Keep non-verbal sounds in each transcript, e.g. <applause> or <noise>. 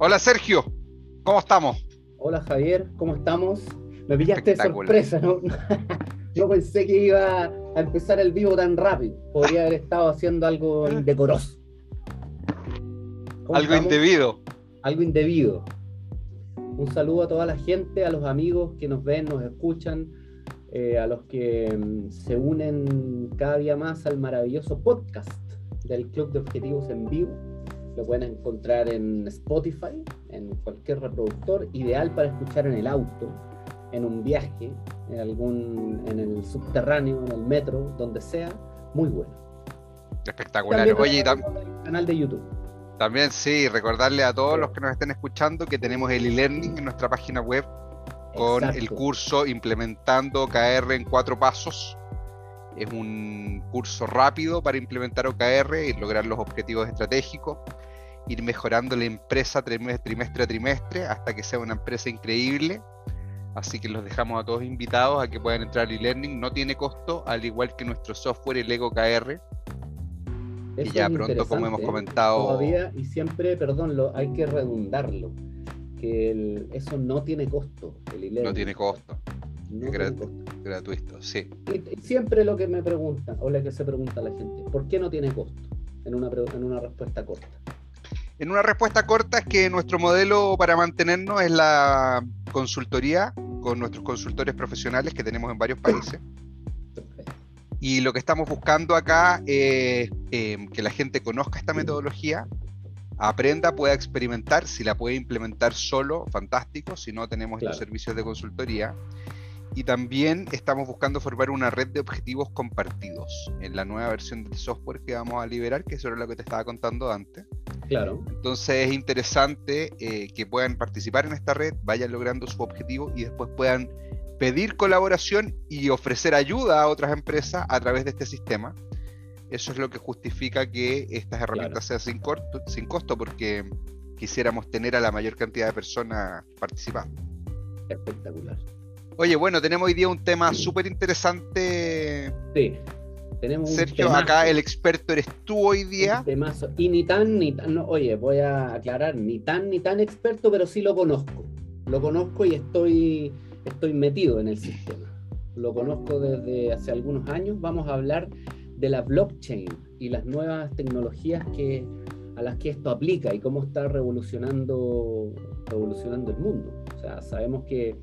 Hola Sergio, ¿cómo estamos? Hola Javier, ¿cómo estamos? Me pillaste de sorpresa, ¿no? <laughs> no pensé que iba a empezar el vivo tan rápido. Podría haber estado haciendo algo indecoroso. Algo indebido. Algo indebido. Un saludo a toda la gente, a los amigos que nos ven, nos escuchan, eh, a los que mm, se unen cada día más al maravilloso podcast del Club de Objetivos en Vivo. Lo pueden encontrar en Spotify, en cualquier reproductor, ideal para escuchar en el auto, en un viaje, en algún, en el subterráneo, en el metro, donde sea, muy bueno. Espectacular. Oye, canal de YouTube. También sí, recordarle a todos los que nos estén escuchando que tenemos el e-learning en nuestra página web con el curso implementando OKR en cuatro pasos. Es un curso rápido para implementar OKR y lograr los objetivos estratégicos, ir mejorando la empresa trimestre a trimestre hasta que sea una empresa increíble. Así que los dejamos a todos invitados a que puedan entrar al e-learning. No tiene costo, al igual que nuestro software, el Ego OKR. y ya pronto, como hemos comentado. Todavía, y siempre, perdón, lo, hay que redundarlo que eso no tiene costo. El no tiene costo. No gratuito, sí. Y, siempre lo que me preguntan, o lo que se pregunta la gente, ¿por qué no tiene costo? En una, en una respuesta corta. En una respuesta corta es que nuestro modelo para mantenernos es la consultoría con nuestros consultores profesionales que tenemos en varios países. Y lo que estamos buscando acá es eh, que la gente conozca esta metodología, aprenda, pueda experimentar, si la puede implementar solo, fantástico, si no tenemos los servicios de consultoría. Y también estamos buscando formar una red de objetivos compartidos en la nueva versión del software que vamos a liberar, que es sobre lo que te estaba contando antes. Claro. Entonces es interesante eh, que puedan participar en esta red, vayan logrando su objetivo y después puedan pedir colaboración y ofrecer ayuda a otras empresas a través de este sistema eso es lo que justifica que estas herramientas sean sin, sin costo, porque quisiéramos tener a la mayor cantidad de personas participando. Espectacular. Oye, bueno, tenemos hoy día un tema súper interesante. Sí, tenemos Sergio, acá el experto eres tú hoy día. Y ni tan, ni tan, oye, voy a aclarar, ni tan, ni tan experto, pero sí lo conozco. Lo conozco y estoy, estoy metido en el sistema. Lo conozco desde hace algunos años. Vamos a hablar de la blockchain y las nuevas tecnologías que, a las que esto aplica y cómo está revolucionando, revolucionando el mundo. O sea, sabemos que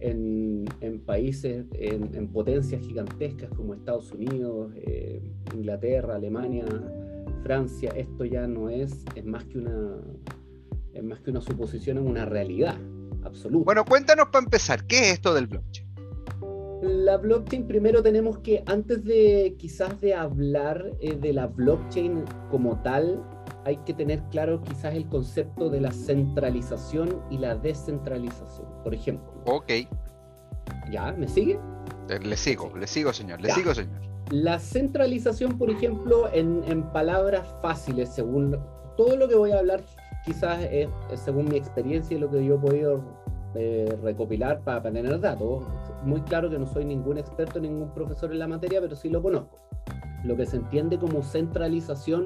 en, países, en, potencias gigantescas como Estados Unidos, eh, Inglaterra, Alemania, Francia, esto ya no es, es más que una, es más que una suposición, es una realidad absoluta. Bueno, cuéntanos para empezar, ¿qué es esto del blockchain? La blockchain, primero tenemos que, antes de quizás de hablar eh, de la blockchain como tal, hay que tener claro quizás el concepto de la centralización y la descentralización. Por ejemplo. Ok. ¿Ya? ¿Me sigue? Eh, le sigo, le sigo, señor, le sigo, señor. La centralización, por ejemplo, en, en, palabras fáciles, según todo lo que voy a hablar, quizás es, según mi experiencia y lo que yo he podido eh, recopilar para, para tener datos muy claro que no soy ningún experto, ningún profesor en la materia, pero sí lo conozco. Lo que se entiende como centralización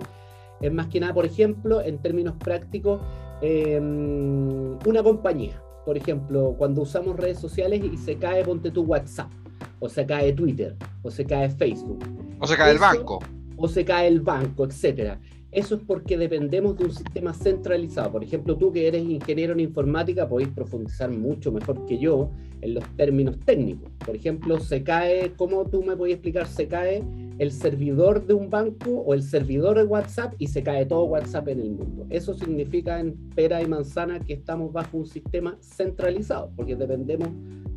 es más que nada, por ejemplo, en términos prácticos, em, una compañía. Por ejemplo, cuando usamos redes sociales y se cae, ponte tu WhatsApp, o se cae Twitter, o se cae Facebook. O se cae el banco. O se cae el banco, etcétera. Eso es porque dependemos de un sistema centralizado. Por ejemplo, tú que eres ingeniero en informática podéis profundizar mucho mejor que yo en los términos técnicos. Por ejemplo, se cae, ¿cómo tú me puedes explicar? Se cae el servidor de un banco o el servidor de WhatsApp y se cae todo WhatsApp en el mundo. Eso significa en pera y manzana que estamos bajo un sistema centralizado, porque dependemos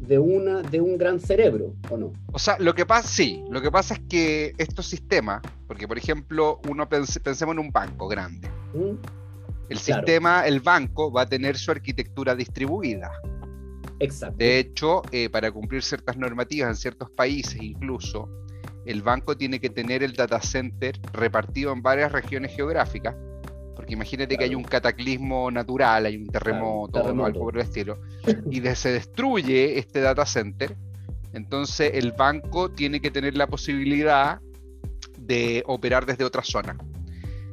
de, una, de un gran cerebro, ¿o no? O sea, lo que pasa, sí, lo que pasa es que estos sistemas, porque por ejemplo, uno pensemos en un banco grande. ¿Mm? El sistema, el banco, va a tener su arquitectura distribuida. Exacto. De hecho, eh, para cumplir ciertas normativas en ciertos países incluso, el banco tiene que tener el data center repartido en varias regiones geográficas porque imagínate que hay un cataclismo natural, hay un terremoto, o algo por el estilo, <laughs> y se destruye este data center, entonces el banco tiene que tener la posibilidad de operar desde otra zona.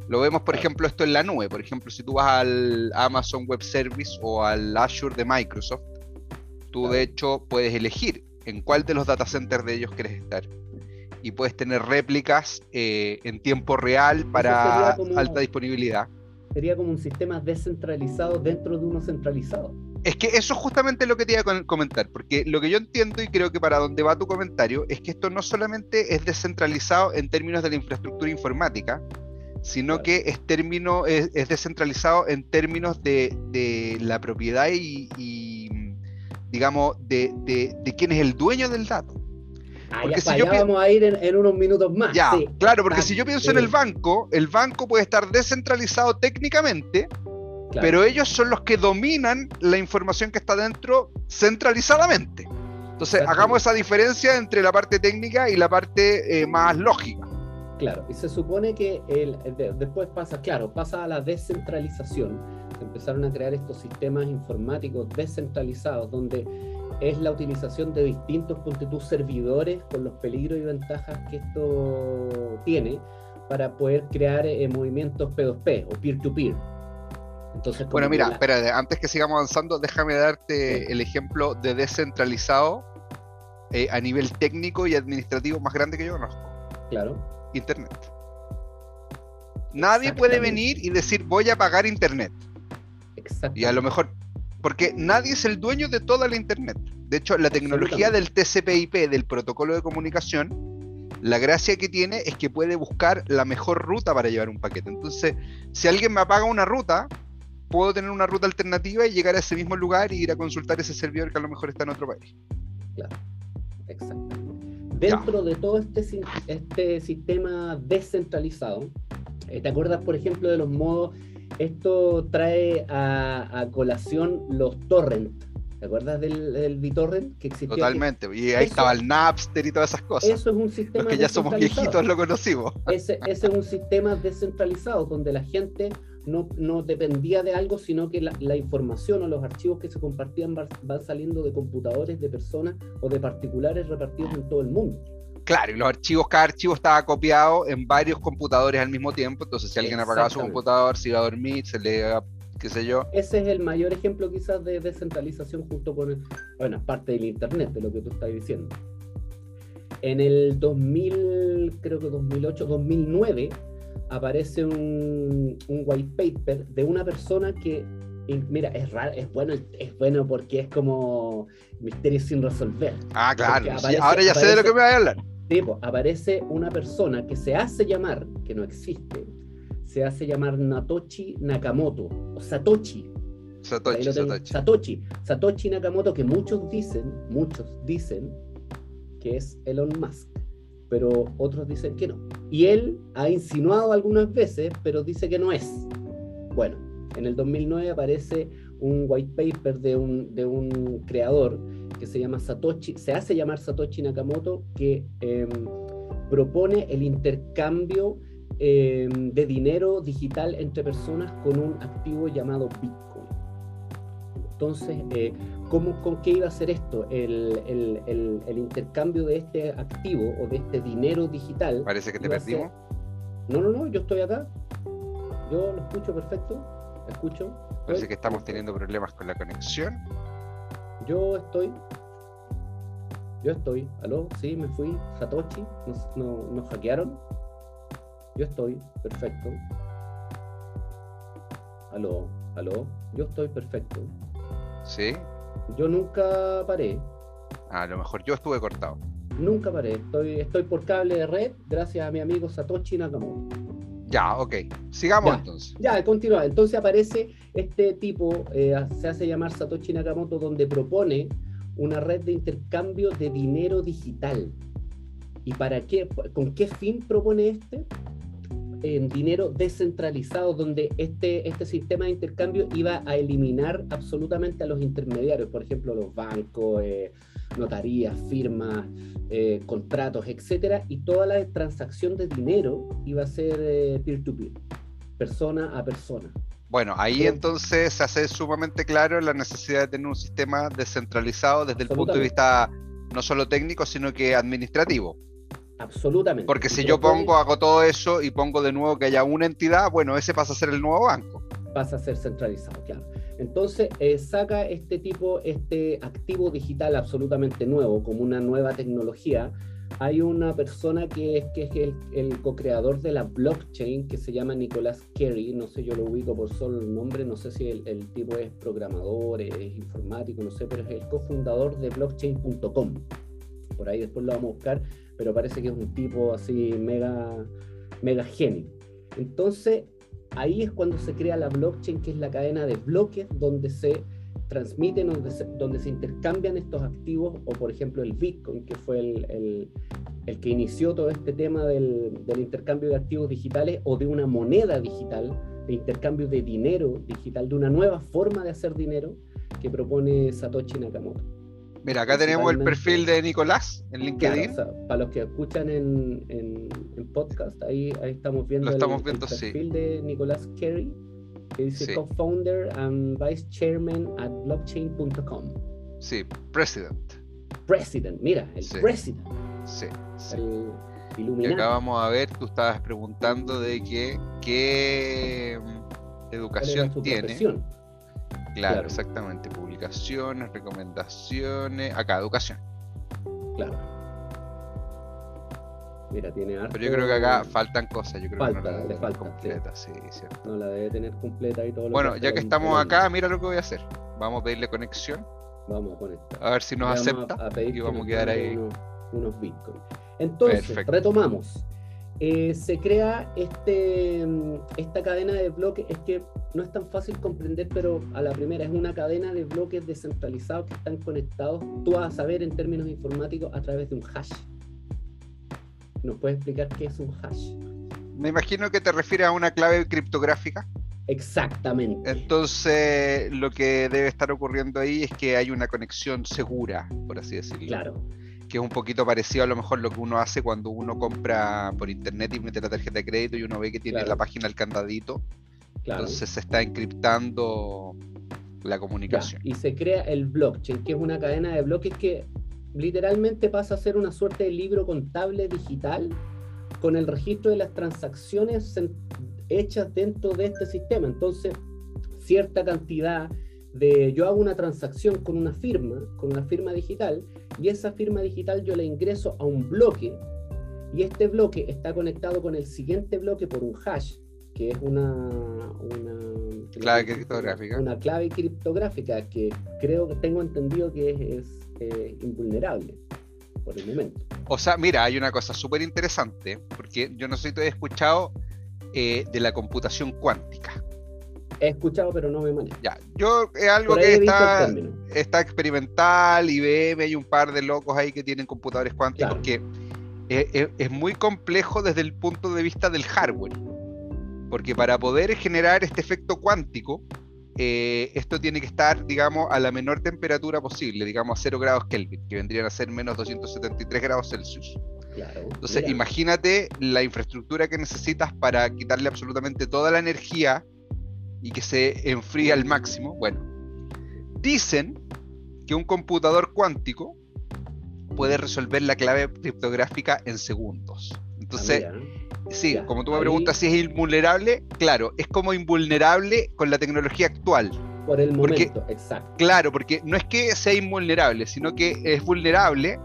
Lo vemos, por ejemplo, esto en la nube. Por ejemplo, si tú vas al Amazon Web Service o al Azure de Microsoft, tú de hecho puedes elegir en cuál de los data centers de ellos quieres estar. Y puedes tener réplicas eh, en tiempo real para alta disponibilidad. Sería como un sistema descentralizado dentro de uno centralizado. Es que eso es justamente lo que te iba a comentar, porque lo que yo entiendo y creo que para donde va tu comentario es que esto no solamente es descentralizado en términos de la infraestructura informática, sino que es, término, es, descentralizado en términos de, la propiedad y, digamos, de, quién es el dueño del dato. Ah, porque si yo vamos a ir en, unos minutos más. Ya, claro, porque si yo pienso en el banco, el banco puede estar descentralizado técnicamente, pero ellos son los que dominan la información que está dentro centralizadamente. Entonces, hagamos esa diferencia entre la parte técnica y la parte eh, más lógica. Claro, y se supone que el, después pasa, claro, pasa a la descentralización. Se empezaron a crear estos sistemas informáticos descentralizados, donde es la utilización de distintos tus servidores con los peligros y ventajas que esto tiene para poder crear eh, movimientos P2P o peer-to-peer. Entonces, bueno, mira, espera, antes que sigamos avanzando, déjame darte el ejemplo de descentralizado eh, a nivel técnico y administrativo más grande que yo conozco. Claro. Internet. Nadie puede venir y decir voy a pagar Internet. Y a lo mejor, porque nadie es el dueño de toda la Internet. De hecho, la tecnología del TCP/IP, del protocolo de comunicación, la gracia que tiene es que puede buscar la mejor ruta para llevar un paquete. Entonces, si alguien me apaga una ruta, puedo tener una ruta alternativa y llegar a ese mismo lugar y ir a consultar ese servidor que a lo mejor está en otro país. Claro, exacto dentro de todo este, este sistema descentralizado, eh, ¿te acuerdas, por ejemplo, de los modos? Esto trae a, colación los torrents. ¿Te acuerdas del, del BitTorrent que existía? Totalmente. Y ahí estaba el Napster y todas esas cosas. Eso es un sistema. Los que ya somos viejitos lo conocimos. Ese, ese es un sistema descentralizado donde la gente no, no dependía de algo, sino que la, información o los archivos que se compartían van, saliendo de computadores de personas o de particulares repartidos en todo el mundo. Claro, y los archivos, cada archivo estaba copiado en varios computadores al mismo tiempo, entonces si alguien apagaba su computador, se iba a dormir, se le qué sé yo. Ese es el mayor ejemplo quizás de descentralización junto con, el, bueno, parte del Internet, de lo que tú estás diciendo. En el 2000, creo que 2008, 2009, aparece un, white paper de una persona que, mira, es raro, es bueno, es bueno porque es como misterio sin resolver. Ah, claro. ahora ya sé de lo que me voy a hablar. Tipo, aparece una persona que se hace llamar, que no existe, se hace llamar Natochi Nakamoto, o Satoshi. Satoshi, Satoshi. Satoshi. Satoshi Nakamoto, que muchos dicen, muchos dicen que es Elon Musk pero otros dicen que no. Y él ha insinuado algunas veces, pero dice que no es. Bueno, en el 2009 aparece un white paper de un, de un creador que se llama Satoshi, se hace llamar Satoshi Nakamoto, que em, propone el intercambio em, de dinero digital entre personas con un activo llamado Bitcoin. Entonces, eh, ¿Con qué iba a ser esto? El, intercambio de este activo o de este dinero digital. Parece que te perdimos. No, no, no, yo estoy acá. Yo lo escucho perfecto. Escucho. Parece que estamos teniendo problemas con la conexión. Yo estoy. Yo estoy. ¿Aló? Sí, me fui. Satoshi. Nos, nos hackearon. Yo estoy. Perfecto. ¿Aló? ¿Aló? Yo estoy perfecto. Sí. Yo nunca paré. A lo mejor yo estuve cortado. Nunca paré. Estoy, estoy por cable de red gracias a mi amigo Satoshi Nakamoto. Ya, ok. Sigamos entonces. Ya, continúa. Entonces aparece este tipo, eh, se hace llamar Satoshi Nakamoto, donde propone una red de intercambio de dinero digital. ¿Y para qué? ¿Con qué fin propone este? en dinero descentralizado, donde este, este sistema de intercambio iba a eliminar absolutamente a los intermediarios, por ejemplo, los bancos, eh, notarías, firmas, eh, contratos, etcétera, y toda la transacción de dinero iba a ser eh, peer-to-peer, persona a persona. Bueno, ahí entonces se hace sumamente claro la necesidad de tener un sistema descentralizado desde el punto de vista no solo técnico, sino que administrativo. Absolutamente. Porque si yo pongo, hago todo eso y pongo de nuevo que haya una entidad, bueno, ese pasa a ser el nuevo banco. Pasa a ser centralizado, claro. Entonces, eh, saca este tipo, este activo digital absolutamente nuevo, como una nueva tecnología. Hay una persona que es, que es el, co-creador de la blockchain, que se llama Nicolás Carey, no sé, yo lo ubico por solo el nombre, no sé si el, el tipo es programador, es informático, no sé, pero es el cofundador de blockchain.com. Por ahí después lo vamos a buscar, pero parece que es un tipo así mega, mega genio. Entonces, ahí es cuando se crea la blockchain, que es la cadena de bloques donde se transmiten, donde se, intercambian estos activos, o por ejemplo el Bitcoin, que fue el, el, que inició todo este tema del, del, intercambio de activos digitales o de una moneda digital, de intercambio de dinero digital, de una nueva forma de hacer dinero que propone Satoshi Nakamoto. Mira, acá tenemos el perfil de Nicolás en LinkedIn. para los que escuchan en, en, podcast, ahí, ahí estamos viendo, el, perfil de Nicolás Carey, que dice co-founder and vice chairman at blockchain.com. Sí, president. President, mira, el president. Sí, sí. y acá vamos a ver, tú estabas preguntando de que, qué educación tiene. Claro, exactamente. Publicaciones, recomendaciones. Acá, educación. Claro. Mira, tiene harto... Pero yo creo que acá faltan cosas. Yo creo que no la debe tener completa, sí. cierto. No la debe tener completa y todo. Bueno, ya que estamos acá, mira lo que voy a hacer. Vamos a pedirle conexión. Vamos a conectar. A ver si nos acepta. y vamos a quedar ahí. Unos, unos bitcoins. Entonces, retomamos. Eh, se crea este, mm, esta cadena de bloques, es que no es tan fácil comprender, pero a la primera es una cadena de bloques descentralizados que están conectados, tú vas a saber en términos informáticos, a través de un hash. ¿Nos puedes explicar qué es un hash? Me imagino que te refieres a una clave criptográfica. Exactamente. Entonces, lo que debe estar ocurriendo ahí es que hay una conexión segura, por así decirlo. Claro que es un poquito parecido a lo mejor lo que uno hace cuando uno compra por internet y mete la tarjeta de crédito y uno ve que tiene la página el candadito. Entonces se está encriptando la comunicación. Y se crea el blockchain, que es una cadena de bloques que literalmente pasa a ser una suerte de libro contable digital con el registro de las transacciones hechas dentro de este sistema. Entonces, cierta cantidad de yo hago una transacción con una firma, con una firma digital, y esa firma digital yo la ingreso a un bloque, y este bloque está conectado con el siguiente bloque por un hash, que es una, una clave criptográfica. Una clave criptográfica que creo que tengo entendido que es, eh, invulnerable por el momento. O sea, mira, hay una cosa súper interesante, porque yo no sé si te he escuchado eh, de la computación cuántica. He escuchado, pero no me manejo. Ya, yo es algo que está, está experimental, IBM, hay un par de locos ahí que tienen computadores cuánticos que es, muy complejo desde el punto de vista del hardware. Porque para poder generar este efecto cuántico, eh, esto tiene que estar, digamos, a la menor temperatura posible, digamos a 0 grados Kelvin, que vendrían a ser menos 273 grados Celsius. Entonces, imagínate la infraestructura que necesitas para quitarle absolutamente toda la energía y que se enfría al máximo. Bueno, dicen que un computador cuántico puede resolver la clave criptográfica en segundos. Entonces, ah, sí, como tú me preguntas si es invulnerable, claro, es como invulnerable con la tecnología actual. Por el momento, exacto. Claro, porque no es que sea invulnerable, sino que es vulnerable,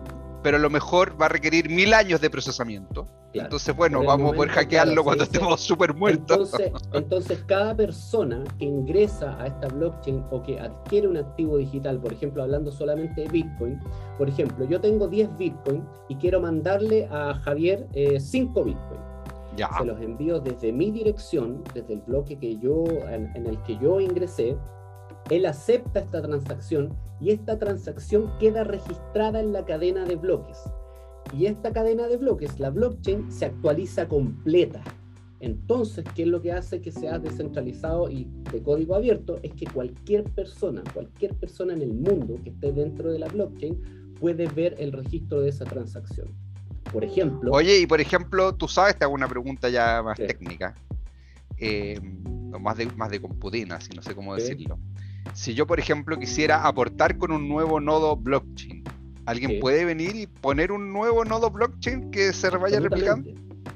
pero a lo mejor va a requerir mil años de procesamiento. Entonces, bueno, vamos a poder hackearlo cuando estemos súper muertos. Entonces, cada persona que ingresa a esta blockchain o que adquiere un activo digital, por ejemplo, hablando solamente de Bitcoin, por ejemplo, yo tengo 10 Bitcoin y quiero mandarle a Javier 5 eh, Bitcoin. Ya. Se los envío desde mi dirección, desde el bloque que yo, en el que yo ingresé. Él acepta esta transacción y esta transacción queda registrada en la cadena de bloques. Y esta cadena de bloques, la blockchain, se actualiza completa. Entonces, ¿qué es lo que hace que sea descentralizado y de código abierto? Es que cualquier persona, cualquier persona en el mundo que esté dentro de la blockchain puede ver el registro de esa transacción. Por ejemplo. Oye, y por ejemplo, tú sabes, te hago una pregunta ya más técnica, eh, más, de, más de computina, si no sé cómo decirlo. Si yo, por ejemplo, quisiera aportar con un nuevo nodo blockchain, ¿Alguien puede venir y poner un nuevo nodo blockchain que se vaya replicando?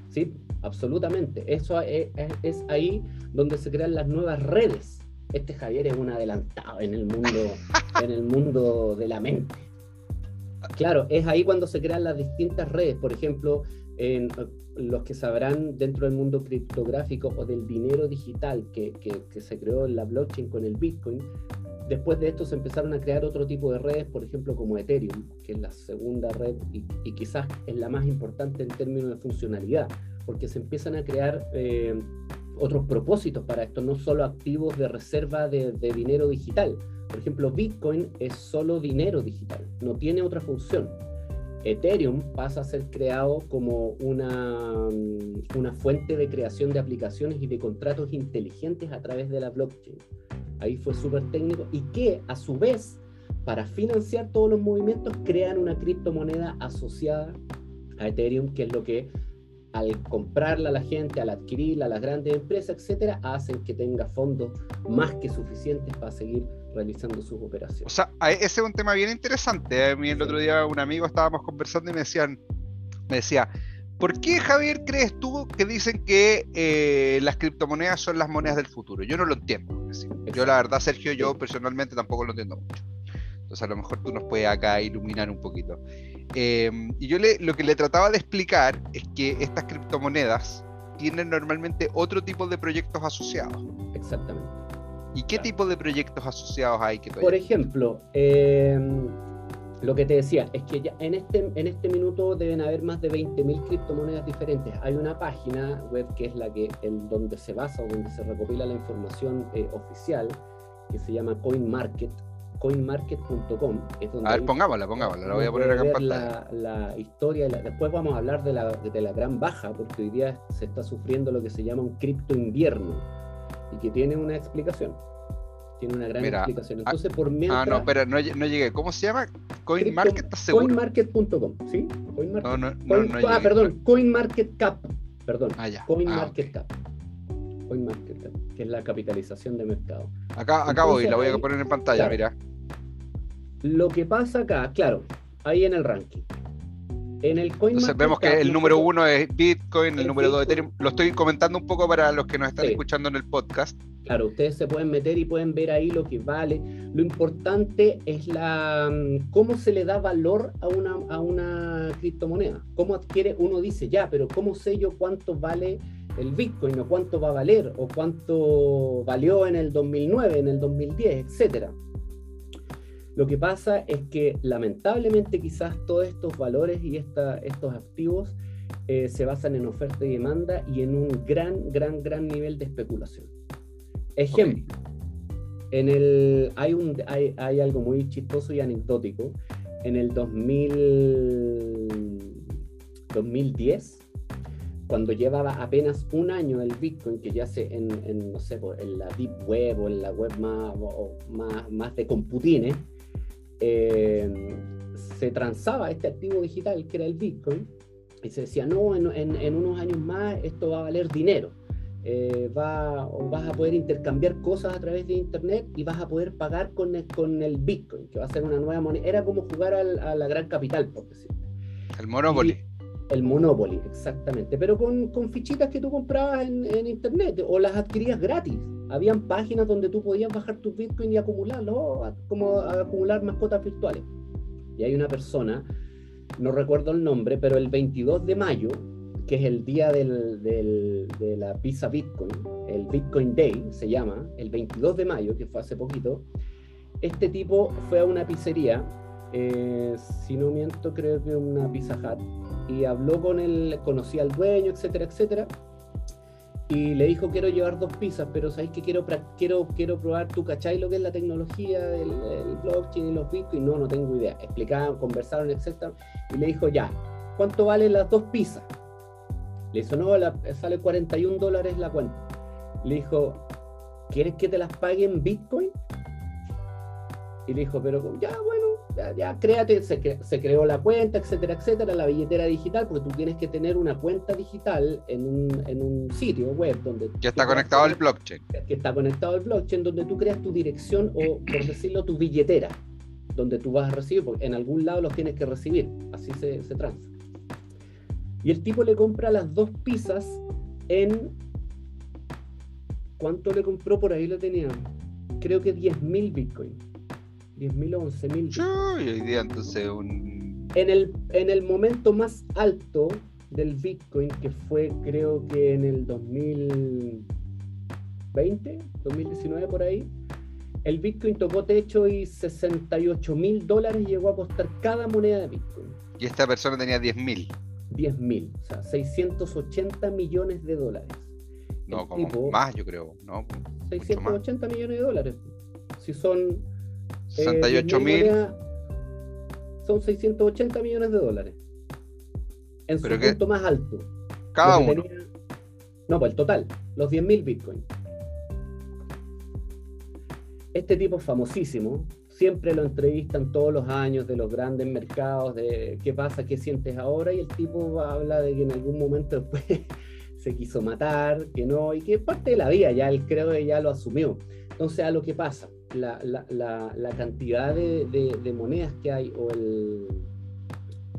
Sí, absolutamente. Eso es, es, ahí donde se crean las nuevas redes. Este Javier es un adelantado en el mundo, <laughs> en el mundo de la mente. Claro, es ahí cuando se crean las distintas redes. Por ejemplo, en, los que sabrán dentro del mundo criptográfico o del dinero digital que, se creó en la blockchain con el Bitcoin, después de esto se empezaron a crear otro tipo de redes, por ejemplo como Ethereum, que es la segunda red y, y quizás es la más importante en términos de funcionalidad, porque se empiezan a crear eh, otros propósitos para esto, no solo activos de reserva de, de dinero digital. Por ejemplo, Bitcoin es solo dinero digital, no tiene otra función Ethereum pasa a ser creado como una, mm, una fuente de creación de aplicaciones y de contratos inteligentes a través de la blockchain. Ahí fue súper técnico y que a su vez, para financiar todos los movimientos, crean una criptomoneda asociada a Ethereum, que es lo que al comprarla a la gente, al adquirirla a las grandes empresas, etcétera, hacen que tenga fondos más que suficientes para seguir realizando sus operaciones. O sea, ese es un tema bien interesante. A mí el otro día un amigo estábamos conversando y me decían, me decía, ¿por qué Javier crees tú que dicen que eh, las criptomonedas son las monedas del futuro? Yo no lo entiendo. Yo la verdad, Sergio, yo personalmente tampoco lo entiendo mucho. Entonces a lo mejor tú nos puedes acá iluminar un poquito. Em, y yo le, lo que le trataba de explicar es que estas criptomonedas tienen normalmente otro tipo de proyectos asociados. Exactamente. ¿Y qué tipo de proyectos asociados hay que Por ejemplo, em, lo que te decía es que ya en este, en este minuto deben haber más de 20.000 criptomonedas diferentes. Hay una página web que es la que en donde se basa o donde se recopila la información eh, oficial que se llama CoinMarket coinmarket.com. A ver, pongámosla, pongámosla, la voy a poner acá en pantalla. La, historia, después vamos a hablar de la, de la gran baja, porque hoy día se está sufriendo lo que se llama un cripto invierno y que tiene una explicación. Tiene una gran explicación. Ah, Entonces, por mientras. Ah, no, espera, no, no, llegué. ¿Cómo se llama? CoinMarket. Coinmarket.com, ¿sí? CoinMarket. No, no, no, ah, perdón, CoinMarketCap. Perdón. Ah, ya. CoinMarketCap. Ah, CoinMarketCap, que es la capitalización de mercado. Acá, acá voy, la voy a poner en pantalla, mira. Lo que pasa acá, claro, ahí en el ranking. En el coin Entonces vemos que el número uno es Bitcoin, el, número dos es Ethereum. Lo estoy comentando un poco para los que nos están escuchando en el podcast. Claro, ustedes se pueden meter y pueden ver ahí lo que vale. Lo importante es la mm, cómo se le da valor a una, a una criptomoneda. Cómo adquiere, uno dice, ya, pero ¿cómo sé yo cuánto vale el Bitcoin o cuánto va a valer o cuánto valió en el 2009, en el 2010, etcétera? Lo que pasa es que lamentablemente quizás todos estos valores y estos activos eh, se basan en oferta y demanda y en un gran, gran, gran nivel de especulación. Ejemplo, en el, hay, un, hay, hay, algo muy chistoso y anecdótico. En el 2000, 2010, cuando llevaba apenas un año el Bitcoin, que ya se en, en no sé, en la Deep Web o en la web más, más, más de computines, eh, se transaba este activo digital que era el Bitcoin y se decía, no, en, unos años más esto va a valer dinero. Eh, va, vas a poder intercambiar cosas a través de Internet y vas a poder pagar con el, con el Bitcoin, que va a ser una nueva moneda. Era como jugar a la gran capital, por decirlo. El Monopoly. El Monopoly, exactamente. Pero con, con, fichitas que tú comprabas en, en Internet o las adquirías gratis habían páginas donde tú podías bajar tu Bitcoin y acumularlo, como acumular mascotas virtuales. Y hay una persona, no recuerdo el nombre, pero el 22 de mayo, que es el día del, de la pizza Bitcoin, el Bitcoin Day se llama, el 22 de mayo, que fue hace poquito, este tipo fue a una pizzería, eh, si no miento, creo que una Pizza Hut, y habló con él, conocía al dueño, etcétera, etcétera y le dijo quiero llevar dos pizzas, pero sabéis que quiero, quiero, quiero probar, tu cachai lo que es la tecnología del, blockchain y los bitcoins, no, no tengo idea. Explicaban, conversaron, etc. Y le dijo, ya, ¿cuánto valen las dos pizzas? Le dijo, no, sale 41 dólares la cuenta. Le dijo, ¿quieres que te las pague en bitcoin? Y le dijo, pero ya, bueno, ya, créate, se, creó la cuenta, etcétera, etcétera, la billetera digital, porque tú tienes que tener una cuenta digital en un, sitio web donde... Que está conectado al blockchain. Que está conectado al blockchain, donde tú creas tu dirección o, por decirlo, tu billetera. donde tú vas a recibir, porque en algún lado los tienes que recibir, así se, se transa. Y el tipo le compra las dos pizzas en... ¿Cuánto le compró? Por ahí lo tenía. Creo que 10.000 bitcoins. 10.000 o 11.000. hoy día entonces un... En el, en el momento más alto del bitcoin, que fue creo que en el 2020, 2019 por ahí, el Bitcoin tocó techo y 68 mil dólares llegó a costar cada moneda de Bitcoin. Y esta persona tenía 10 mil. 10 mil, o sea, 680 millones de dólares. No, como más, yo creo. No, 680 millones de dólares. Si son. 68 eh, mil. Son 680 millones de dólares. En su punto más alto. Cada uno. no, pues el total, los 10 mil bitcoins. Este tipo es famosísimo, siempre lo entrevistan todos los años de los grandes mercados, de qué pasa, qué sientes ahora, y el tipo habla de que en algún momento después <laughs> se quiso matar, que no, y que es parte de la vida, ya él creo que ya lo asumió. Entonces, a lo que pasa, la, cantidad de, monedas que hay o el,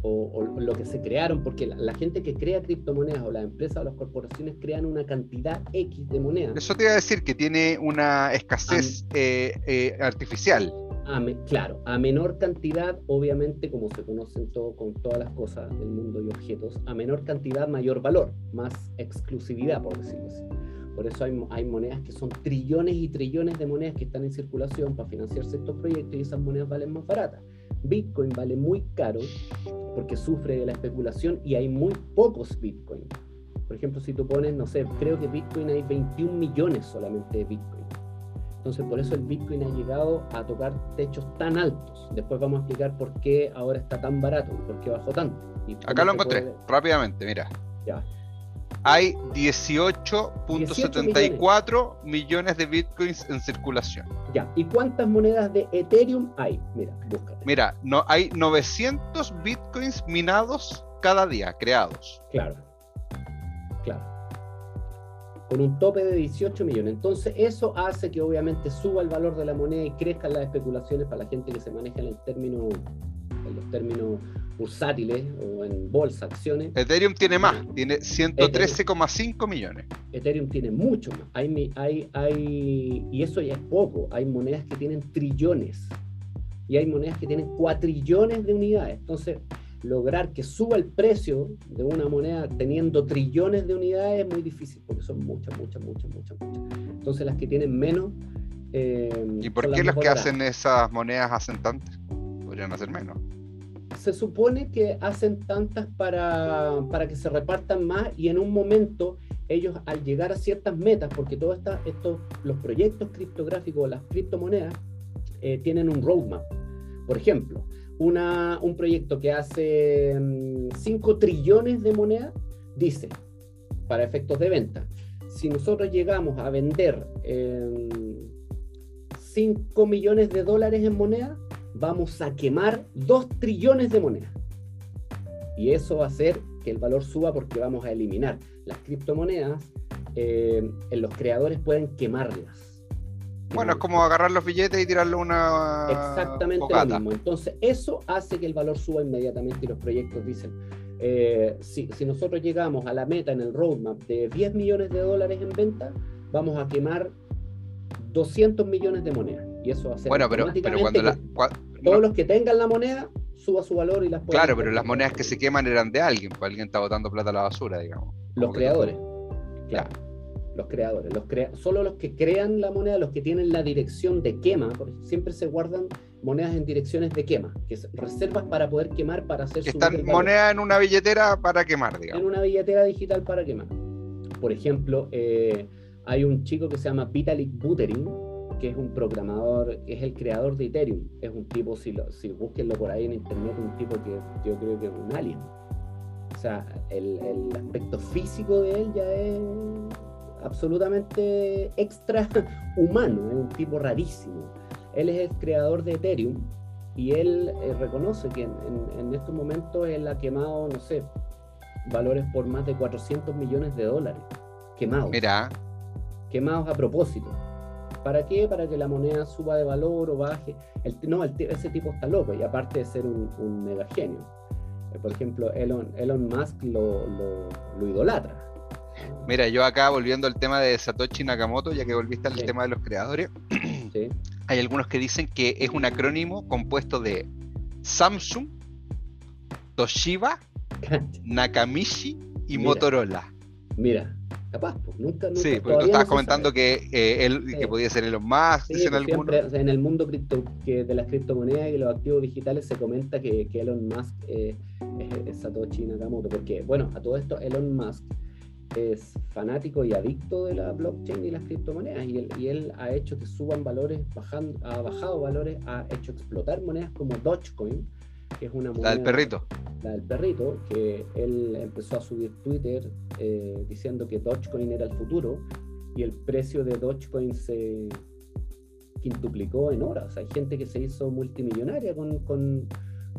o, lo que se crearon, porque la, gente que crea criptomonedas o las empresas o las corporaciones crean una cantidad X de monedas. Eso te iba a decir que tiene una escasez eh, eh, artificial. claro, a menor cantidad, obviamente, como se conocen todo con todas las cosas del mundo y objetos, a menor cantidad, mayor valor, más exclusividad, por decirlo así. Por eso hay, hay, monedas que son trillones y trillones de monedas que están en circulación para financiarse estos proyectos y esas monedas valen más baratas. Bitcoin vale muy caro porque sufre de la especulación y hay muy pocos Bitcoin. Por ejemplo, si tú pones, no sé, creo que Bitcoin hay 21 millones solamente de Bitcoin. Entonces, por eso el Bitcoin ha llegado a tocar techos tan altos. Después vamos a explicar por qué ahora está tan barato, por qué bajó tanto. Acá lo encontré, rápidamente, mira. Ya hay 18.74 millones. de bitcoins en circulación. Ya, ¿y cuántas monedas de Ethereum hay? Mira, búscate. Mira, no, hay 900 bitcoins minados cada día, creados. Claro, claro. Con un tope de 18 millones. Entonces, eso hace que obviamente suba el valor de la moneda y crezcan las especulaciones para la gente que se maneja en el término, en los términos bursátiles o en bolsa, acciones. Ethereum tiene más, tiene 113,5 millones. Ethereum tiene mucho más. Hay, hay, hay, y eso ya es poco. Hay monedas que tienen trillones y hay monedas que tienen cuatrillones de unidades. Entonces, lograr que suba el precio de una moneda teniendo trillones de unidades es muy difícil porque son muchas, muchas, muchas, muchas, muchas. Entonces, las que tienen menos. Eh, ¿Y por qué los que hacen esas monedas hacen tantas? Podrían hacer menos se supone que hacen tantas para, para, que se repartan más y en un momento ellos al llegar a ciertas metas, porque todos estos, los proyectos criptográficos, las criptomonedas, eh, tienen un roadmap. Por ejemplo, una, un proyecto que hace 5 mm, trillones de monedas dice, para efectos de venta, si nosotros llegamos a vender 5 millones de dólares en moneda, vamos a quemar 2 trillones de monedas. Y eso va a hacer que el valor suba porque vamos a eliminar las criptomonedas. Eh, los creadores pueden quemarlas. Bueno, es como agarrar los billetes y tirarle una. Exactamente lo mismo. Entonces, eso hace que el valor suba inmediatamente y los proyectos dicen: eh, si, si, nosotros llegamos a la meta en el roadmap de 10 millones de dólares en venta, vamos a quemar 200 millones de monedas. Y eso va a Bueno, pero, pero cuando la, todos los que tengan la moneda suba su valor y las Claro, pero las monedas que se queman eran de alguien, pues alguien está botando plata a la basura, digamos. Los creadores. Claro. Los creadores. Los crea solo los que crean la moneda, los que tienen la dirección de quema, porque siempre se guardan monedas en direcciones de quema, que es reservas para poder quemar, para hacer Están monedas en una billetera para quemar, digamos. En una billetera digital para quemar. Por ejemplo, eh, hay un chico que se llama Vitalik Buterin, que es un programador, es el creador de Ethereum. Es un tipo, si, lo, si busquenlo por ahí en internet, un tipo que yo creo que es un alien. O sea, el, el aspecto físico de él ya es absolutamente extra humano, es un tipo rarísimo. Él es el creador de Ethereum y él eh, reconoce que en, en, estos momentos él ha quemado, no sé, valores por más de 400 millones de dólares. Quemados. Mira. Quemados a propósito. ¿Para qué? Para que la moneda suba de valor o baje. El, no, ese tipo está loco y aparte de ser un, un mega genio. Eh, por ejemplo, Elon, Elon Musk lo, lo, idolatra. Mira, yo acá volviendo al tema de Satoshi Nakamoto, ya que volviste al tema de los creadores, <clears throat> hay algunos que dicen que es un acrónimo compuesto de Samsung, Toshiba, Nakamichi y Motorola. Mira, capaz, pues nunca, nunca Sí, porque tú estabas comentando que eh, él que podía ser Elon Musk, dicen pues en el mundo cripto, que de las criptomonedas y los activos digitales se comenta que, que Elon Musk eh, es, Satoshi Nakamoto, porque, bueno, a todo esto Elon Musk es fanático y adicto de la blockchain y las criptomonedas y él, y él ha hecho que suban valores, bajando, ha bajado valores, ha hecho explotar monedas como Dogecoin, que es una moneda... La del perrito. La del perrito, que él empezó a subir Twitter eh, diciendo que Dogecoin era el futuro y el precio de Dogecoin se quintuplicó en horas. Hay gente que se hizo multimillonaria con, con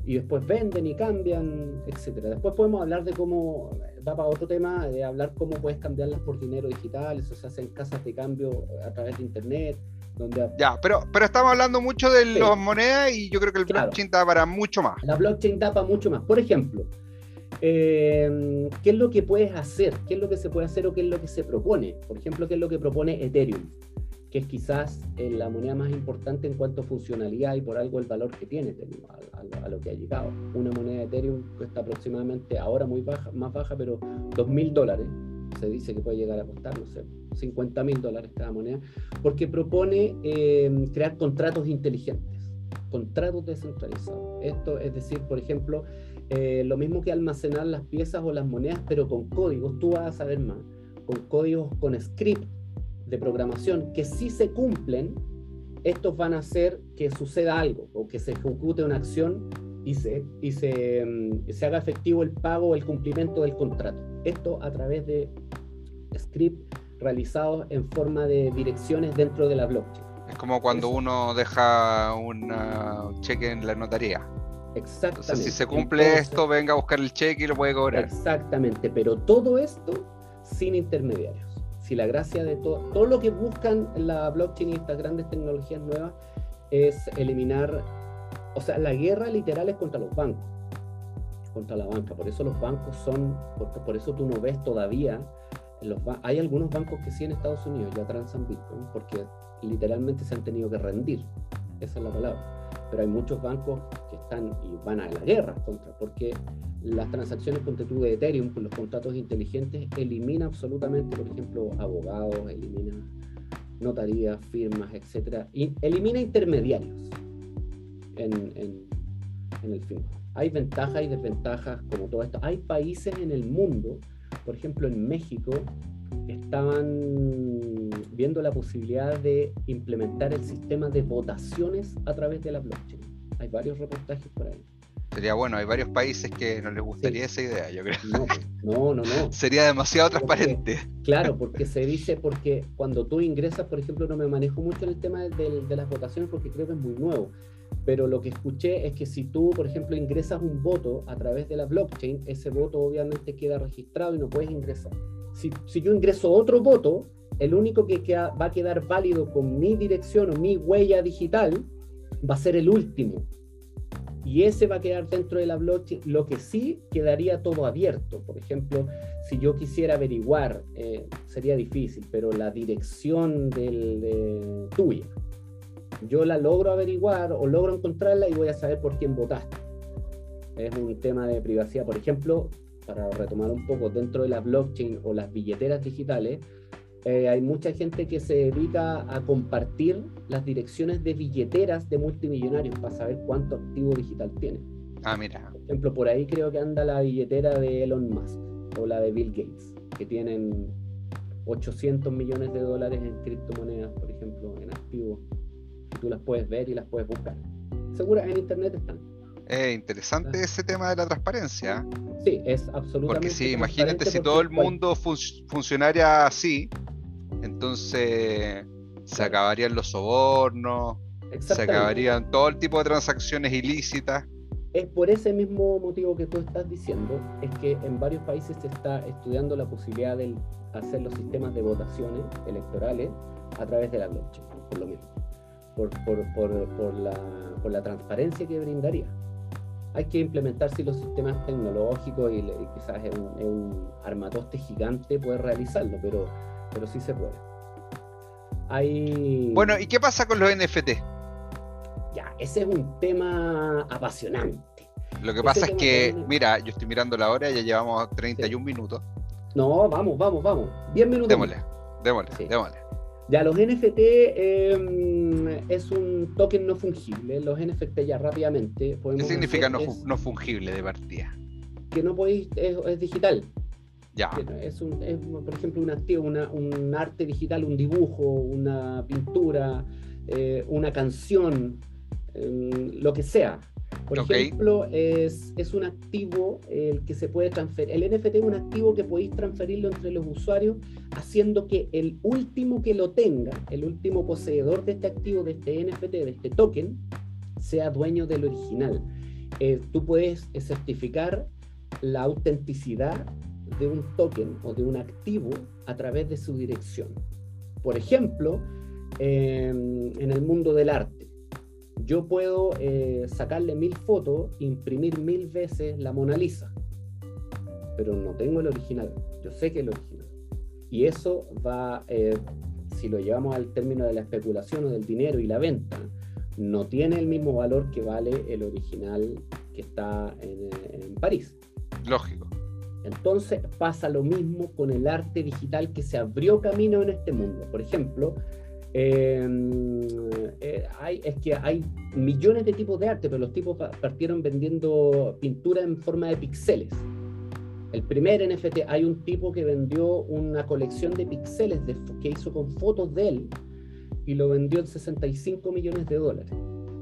y después venden y cambian, etcétera. Después podemos hablar de cómo, da para otro tema, de hablar cómo puedes cambiarlas por dinero digital, eso se hace en casas de cambio a través de internet. Donde... Ya, pero, pero estamos hablando mucho de las monedas y yo creo que el blockchain da para mucho más. La blockchain da para mucho más. Por ejemplo, eh, ¿qué es lo que puedes hacer? ¿Qué es lo que se puede hacer o qué es lo que se propone? Por ejemplo, ¿qué es lo que propone Ethereum? que es quizás eh, la moneda más importante en cuanto a funcionalidad y por algo el valor que tiene a, lo que ha llegado. Una moneda de Ethereum cuesta aproximadamente, ahora muy baja, más baja, pero 2.000 dólares. Se dice que puede llegar a costar, no sé, 50 mil dólares cada moneda, porque propone em, crear contratos inteligentes, contratos descentralizados. Esto es decir, por ejemplo, eh, lo mismo que almacenar las piezas o las monedas, pero con códigos, tú vas a saber más, con códigos, con script de programación que si se cumplen, estos van a hacer que suceda algo o que se ejecute una acción y se, y se, mm, se haga efectivo el pago o el cumplimiento del contrato. Esto a través de scripts realizados en forma de direcciones dentro de la blockchain. Es como cuando uno deja un cheque en la notaría. Exactamente. si se cumple esto, venga a buscar el cheque y lo puede cobrar. Exactamente, pero todo esto sin intermediarios si la gracia de todo, todo lo que buscan la blockchain y estas grandes tecnologías nuevas es eliminar, o sea, la guerra literal es contra los bancos, contra la banca. Por eso los bancos son, porque por eso tú no ves todavía, los hay algunos bancos que sí en Estados Unidos ya transan Bitcoin, porque literalmente se han tenido que rendir, esa es la palabra. Pero hay muchos bancos que están y van a la guerra contra, porque las transacciones con de Ethereum, con los contratos inteligentes, elimina absolutamente, por ejemplo, abogados, elimina notarías, firmas, etcétera, y elimina intermediarios en, en el fin. Hay ventajas y desventajas como todo esto. Hay países en el mundo, por ejemplo en México, estaban viendo la posibilidad de implementar el sistema de votaciones a través de la blockchain. Hay varios reportajes por ahí. Sería bueno, hay varios países que no les gustaría esa idea, yo creo. No, no, no. <laughs> Sería demasiado transparente. claro, porque se dice, porque cuando tú ingresas, por ejemplo, no me manejo mucho en el tema de, de las votaciones porque creo que es muy nuevo, pero lo que escuché es que si tú, por ejemplo, ingresas un voto a través de la blockchain, ese voto obviamente queda registrado y no puedes ingresar si, yo ingreso otro voto, el único que va a quedar válido con mi dirección o mi huella digital va a ser el último. Y ese va a quedar dentro de la blockchain. Lo que sí quedaría todo abierto. Por ejemplo, si yo quisiera averiguar, eh, sería difícil, pero la dirección del, tuya, yo la logro averiguar o logro encontrarla y voy a saber por quién votaste. Es un tema de privacidad. Por ejemplo, para retomar un poco, dentro de la blockchain o las billeteras digitales, eh, hay mucha gente que se dedica a compartir las direcciones de billeteras de multimillonarios para saber cuánto activo digital tiene. Ah, mira. Por ejemplo, por ahí creo que anda la billetera de Elon Musk o la de Bill Gates, que tienen 800 millones de dólares en criptomonedas, por ejemplo, en activos. Tú las puedes ver y las puedes buscar. Seguras en internet están. Es interesante ese tema de la transparencia. Sí, es absolutamente. Porque si imagínate si todo el mundo funcionaría así, entonces se acabarían los sobornos, se acabarían todo el tipo de transacciones ilícitas. Es por ese mismo motivo que tú estás diciendo, es que en varios países se está estudiando la posibilidad de hacer los sistemas de votaciones electorales a través de la blockchain por lo mismo, por, por, la, por la transparencia que brindaría. Hay que implementar si los sistemas tecnológicos y, quizás es un, armatoste gigante puede realizarlo, pero, pero sí se puede. Hay... Bueno, ¿y qué pasa con los NFT? Ya, ese es un tema apasionante. Lo que pasa es que, mira, yo estoy mirando la hora y ya llevamos 31 minutos. No, vamos, vamos, vamos. 10 minutos. Démosle, démosle, démosle. Ya, los NFT em, es un token no fungible. Los NFT ya rápidamente ¿Qué significa no, no, fungible de partida? Que no podéis, es, digital. Ya. Es, un, es, por ejemplo, un activo, una, un arte digital, un dibujo, una pintura, eh, una canción, em, lo que sea. Por ejemplo, es, es, un activo el que se puede transferir. El NFT es un activo que podéis transferirlo entre los usuarios, haciendo que el último que lo tenga, el último poseedor de este activo, de este NFT, de este token, sea dueño del original. Eh, tú puedes certificar la autenticidad de un token o de un activo a través de su dirección. Por ejemplo, en el mundo del arte yo puedo eh, sacarle mil fotos, imprimir mil veces la Mona Lisa, pero no tengo el original. Yo sé que es el original. Y eso va, eh, si lo llevamos al término de la especulación o del dinero y la venta, no tiene el mismo valor que vale el original que está en París. Lógico. Entonces pasa lo mismo con el arte digital que se abrió camino en este mundo. Por ejemplo, Em, eh, hay, es que hay millones de tipos de arte, pero los tipos partieron vendiendo pintura en forma de píxeles. El primer NFT, hay un tipo que vendió una colección de píxeles que hizo con fotos de él y lo vendió en 65 millones de dólares.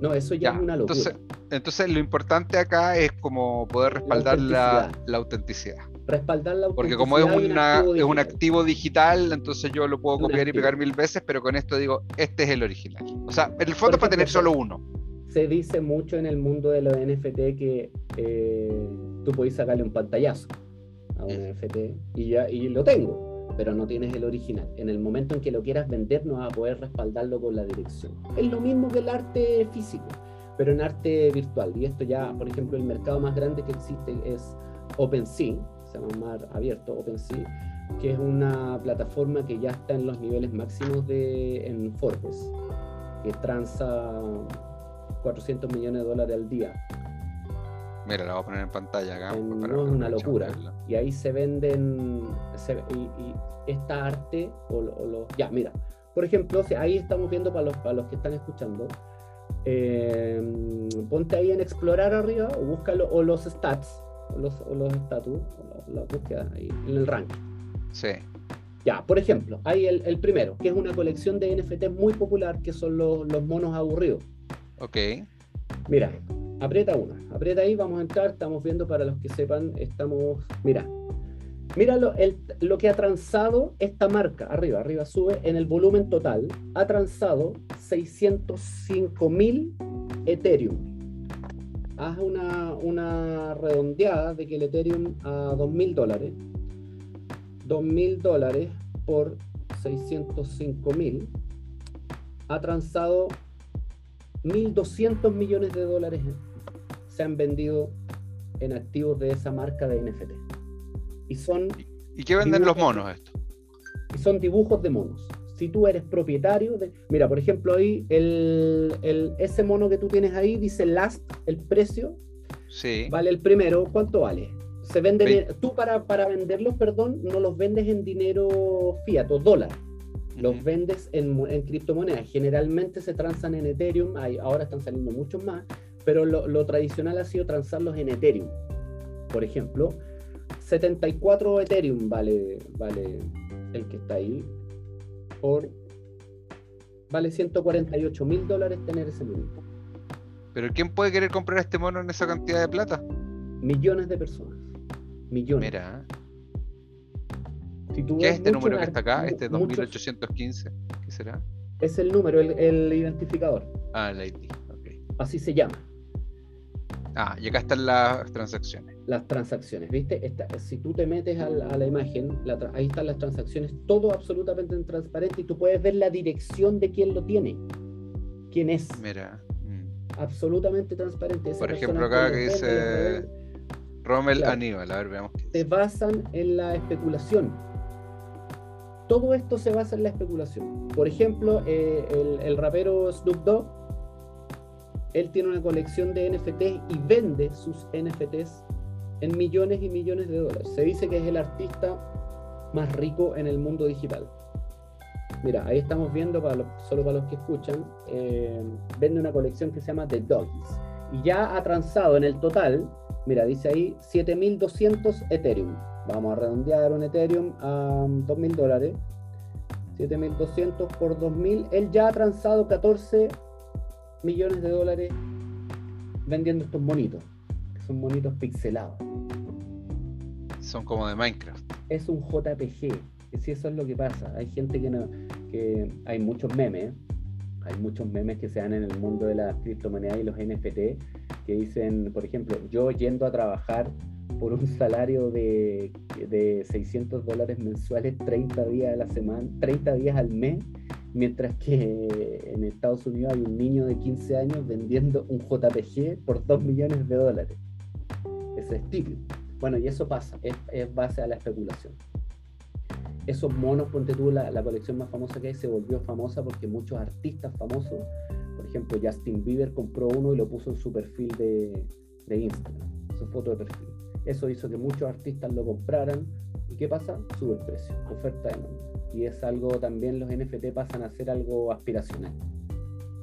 No, eso ya, es una locura. Entonces, entonces, lo importante acá es como poder respaldar la la autenticidad respaldar la Porque como es, una, es un activo digital, entonces yo lo puedo copiar y pegar mil veces, pero con esto digo, este es el original. O sea, en el fondo para tener solo uno. Se dice mucho en el mundo de los NFT que eh, tú puedes sacarle un pantallazo a un NFT y, ya, y lo tengo, pero no tienes el original. En el momento en que lo quieras vender, no vas a poder respaldarlo con la dirección. Es lo mismo que el arte físico, pero en arte virtual. Y esto ya, por ejemplo, el mercado más grande que existe es OpenSea, se llama Mar Abierto, OpenSea, que es una plataforma que ya está en los niveles máximos de, en Forbes, que transa 400 millones de dólares al día. Mira, la voy a poner en pantalla acá. no es una locura. Y ahí se venden y, esta arte, o, los... Ya, mira, por ejemplo, ahí estamos viendo para los, para los que están escuchando, eh, ponte ahí en explorar arriba o búscalo, o los stats, los, los estatus, la búsqueda ahí, en el ranking. Sí. Ya, por ejemplo, hay el, el, primero, que es una colección de NFT muy popular, que son los, los monos aburridos. Ok. Mira, aprieta una, aprieta ahí, vamos a entrar, estamos viendo para los que sepan, estamos, mira, mira lo, el, lo que ha transado esta marca, arriba, arriba sube, en el volumen total, ha transado 605 mil Ethereum haz una, una redondeada de que el Ethereum a 2.000 dólares, 2.000 dólares por 605.000, ha transado 1.200 millones de dólares se han vendido en activos de esa marca de NFT. Y son... ¿Y qué venden los monos esto? Y son dibujos de monos si tú eres propietario de... Mira, por ejemplo, ahí el, ese mono que tú tienes ahí dice last, el precio. Sí. Vale el primero, ¿cuánto vale? Se venden, tú para, para venderlos, perdón, no los vendes en dinero fiat o dólar. Los vendes en, en, criptomonedas. Generalmente se transan en Ethereum, ahora están saliendo muchos más, pero lo, lo tradicional ha sido transarlos en Ethereum. Por ejemplo, 74 Ethereum vale, vale el que está ahí por vale 148 mil dólares tener ese mono. ¿Pero quién puede querer comprar este mono en esa cantidad de plata? Millones de personas. Millones. Mira. ¿Qué es este número que está acá? Este 2815. ¿Qué será? Es el número, el, identificador. Ah, el ID. Así se llama. Ah, y acá están las transacciones. Las transacciones, ¿viste? si tú te metes a la, imagen, ahí están las transacciones, todo absolutamente transparente y tú puedes ver la dirección de quién lo tiene, quién es. Mira. Mm. Absolutamente transparente. Por ejemplo, acá que dice Rommel Aníbal, a ver, veamos. Se basan en la especulación. Todo esto se basa en la especulación. Por ejemplo, eh, el, el rapero Snoop Dogg él tiene una colección de NFTs y vende sus NFTs en millones y millones de dólares. Se dice que es el artista más rico en el mundo digital. Mira, ahí estamos viendo, solo para los que escuchan, eh, vende una colección que se llama The Doggies. Y ya ha transado en el total, mira, dice ahí 7200 Ethereum. Vamos a redondear un Ethereum a 2000 dólares. 7200 por 2000. Él ya ha transado 14 millones de dólares vendiendo estos monitos, que son monitos pixelados. Son como de Minecraft. Es un JPG, si eso es lo que pasa. Hay gente que no, que hay muchos memes, hay muchos memes que se dan en el mundo de las criptomonedas y los NFT que dicen, por ejemplo, yo yendo a trabajar por un salario de, de 600 dólares mensuales 30 días a la semana, 30 días al mes mientras que en Estados Unidos hay un niño de 15 años vendiendo un JPG por 2 millones de dólares. Eso es típico. Bueno, y eso pasa, es, base a la especulación. Esos monos, ponte tú, la, la, colección más famosa que hay se volvió famosa porque muchos artistas famosos, por ejemplo, Justin Bieber compró uno y lo puso en su perfil de, de Instagram, su foto de perfil. Eso hizo que muchos artistas lo compraran. ¿Y qué pasa? Sube el precio, oferta y es algo también los NFT pasan a ser algo aspiracional.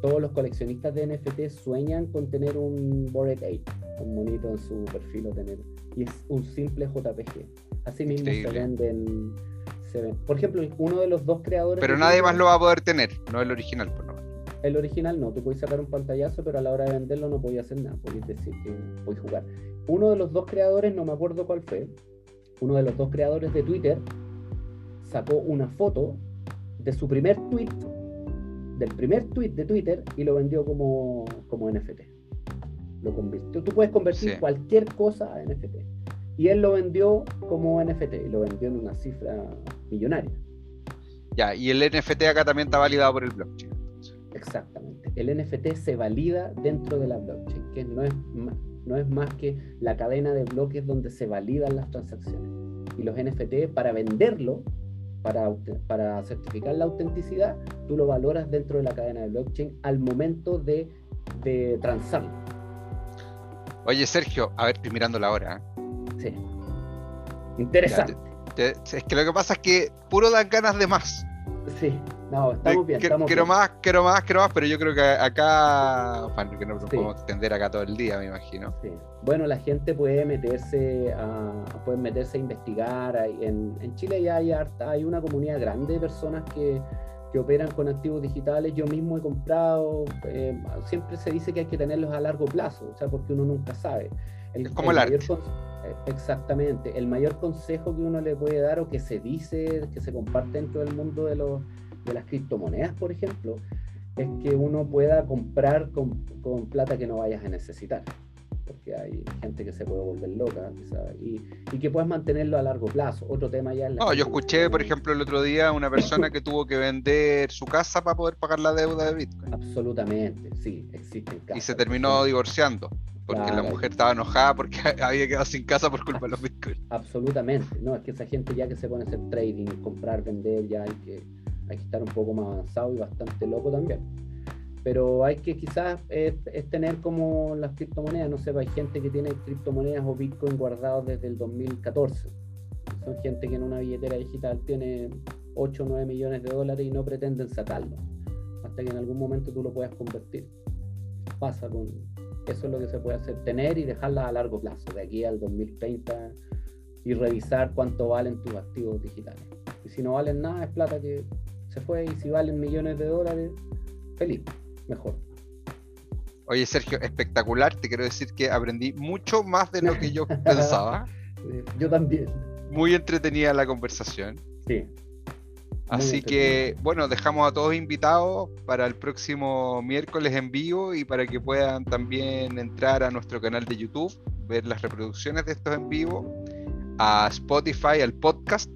Todos los coleccionistas de NFT sueñan con tener un Bored Ape, un monito en su perfil o tener, y es un simple JPG. Así mismo se venden, Por ejemplo, uno de los dos creadores. Pero nadie más lo va a poder tener, no el original, por. El original no, tú puedes sacar un pantallazo, pero a la hora de venderlo no podías hacer nada, podías decir que podías jugar. Uno de los dos creadores, no me acuerdo cuál fue, uno de los dos creadores de Twitter sacó una foto de su primer tweet, del primer tweet de Twitter, y lo vendió como, como NFT. Lo convirtió. Tú puedes convertir cualquier cosa a NFT. Y él lo vendió como NFT, y lo vendió en una cifra millonaria. Ya, y el NFT acá también está validado por el blockchain. Exactamente. El NFT se valida dentro de la blockchain, que no es, no es más que la cadena de bloques donde se validan las transacciones. Y los NFT, para venderlo, para, para certificar la autenticidad, tú lo valoras dentro de la cadena de blockchain al momento de, de transarlo. Oye, Sergio, a ver, estoy mirando la hora. ¿eh? Sí. Interesante. es que lo que pasa es que puro dan ganas de más. Sí, no, estamos bien. quiero más, quiero más, quiero más, pero yo creo que acá, bueno, que no podemos extender acá todo el día, me imagino. Sí. Bueno, la gente puede meterse a, puede meterse a investigar. En, en Chile ya hay, hay una comunidad grande de personas que, que operan con activos digitales. Yo mismo he comprado, eh, siempre se dice que hay que tenerlos a largo plazo, o sea, porque uno nunca sabe. es como el, arte. Eh, exactamente. El mayor consejo que uno le puede dar o que se dice, que se comparte dentro del mundo de, los, de las criptomonedas, por ejemplo, es que uno pueda comprar con, con plata que no vayas a necesitar. Porque hay gente que se puede volver loca y, y, que puedes mantenerlo a largo plazo. Otro tema ya es No, yo escuché, por ejemplo, el otro día una persona que tuvo que vender su casa para poder pagar la deuda de Bitcoin. Absolutamente, sí, existe. Y se terminó divorciando porque la mujer estaba enojada porque <laughs> había quedado sin casa por culpa de los bitcoins. Absolutamente, no, es que esa gente ya que se pone a hacer trading, comprar, vender, ya hay que, hay que estar un poco más avanzado y bastante loco también. Pero hay que quizás es, tener como las criptomonedas, no sé, hay gente que tiene criptomonedas o bitcoin guardados desde el 2014. Son gente que en una billetera digital tiene 8 o 9 millones de dólares y no pretenden sacarlo, hasta que en algún momento tú lo puedas convertir. Pasa con, eso es lo que se puede hacer, tener y dejarla a largo plazo, de aquí al 2030, y revisar cuánto valen tus activos digitales. Y si no valen nada, es plata que se fue, y si valen millones de dólares, feliz, mejor. Oye, Sergio, espectacular. Te quiero decir que aprendí mucho más de lo que yo <laughs> pensaba. yo también. Muy entretenida la conversación. Sí. Así que, bueno, dejamos a todos invitados para el próximo miércoles en vivo y para que puedan también entrar a nuestro canal de YouTube, ver las reproducciones de estos en vivo, a Spotify, al podcast.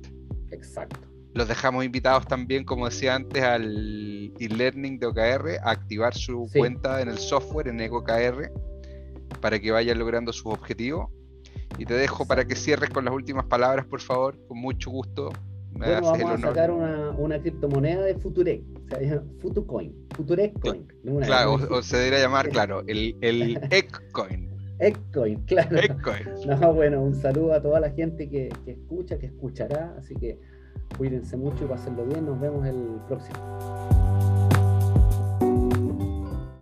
Exacto. Los dejamos invitados también, como decía antes, al e-learning de OKR, a activar su cuenta en el software, en EcoKR, para que vayan logrando sus objetivos. Y te dejo para que cierres con las últimas palabras, por favor, con mucho gusto bueno, vamos a sacar una, una, criptomoneda de Futurec, se llama Futucoin, Futurec Coin. claro, o, se debería llamar, claro, el, el <laughs> Ecoin. Ecoin, claro. No, bueno, un saludo a toda la gente que, que escucha, que escuchará, así que cuídense mucho y pásenlo bien, nos vemos el próximo.